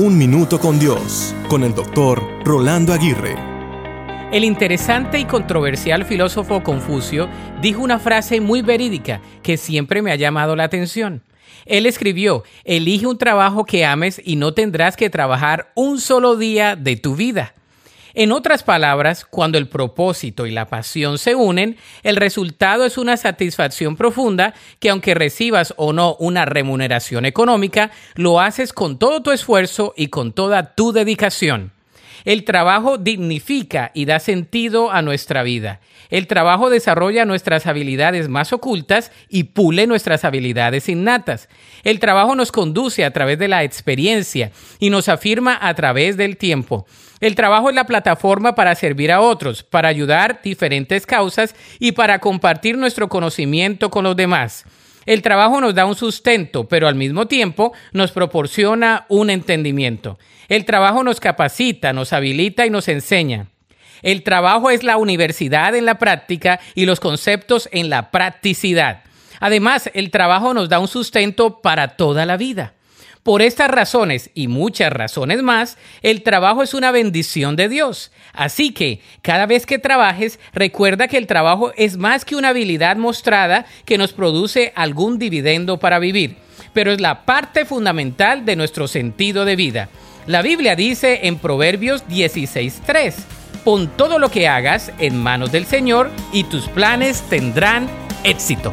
Un Minuto con Dios, con el doctor Rolando Aguirre. El interesante y controversial filósofo Confucio dijo una frase muy verídica que siempre me ha llamado la atención. Él escribió, elige un trabajo que ames y no tendrás que trabajar un solo día de tu vida. En otras palabras, cuando el propósito y la pasión se unen, el resultado es una satisfacción profunda que aunque recibas o no una remuneración económica, lo haces con todo tu esfuerzo y con toda tu dedicación. El trabajo dignifica y da sentido a nuestra vida. El trabajo desarrolla nuestras habilidades más ocultas y pule nuestras habilidades innatas. El trabajo nos conduce a través de la experiencia y nos afirma a través del tiempo. El trabajo es la plataforma para servir a otros, para ayudar diferentes causas y para compartir nuestro conocimiento con los demás. El trabajo nos da un sustento, pero al mismo tiempo nos proporciona un entendimiento. El trabajo nos capacita, nos habilita y nos enseña. El trabajo es la universidad en la práctica y los conceptos en la practicidad. Además, el trabajo nos da un sustento para toda la vida. Por estas razones y muchas razones más, el trabajo es una bendición de Dios. Así que, cada vez que trabajes, recuerda que el trabajo es más que una habilidad mostrada que nos produce algún dividendo para vivir, pero es la parte fundamental de nuestro sentido de vida. La Biblia dice en Proverbios 16.3, pon todo lo que hagas en manos del Señor y tus planes tendrán éxito.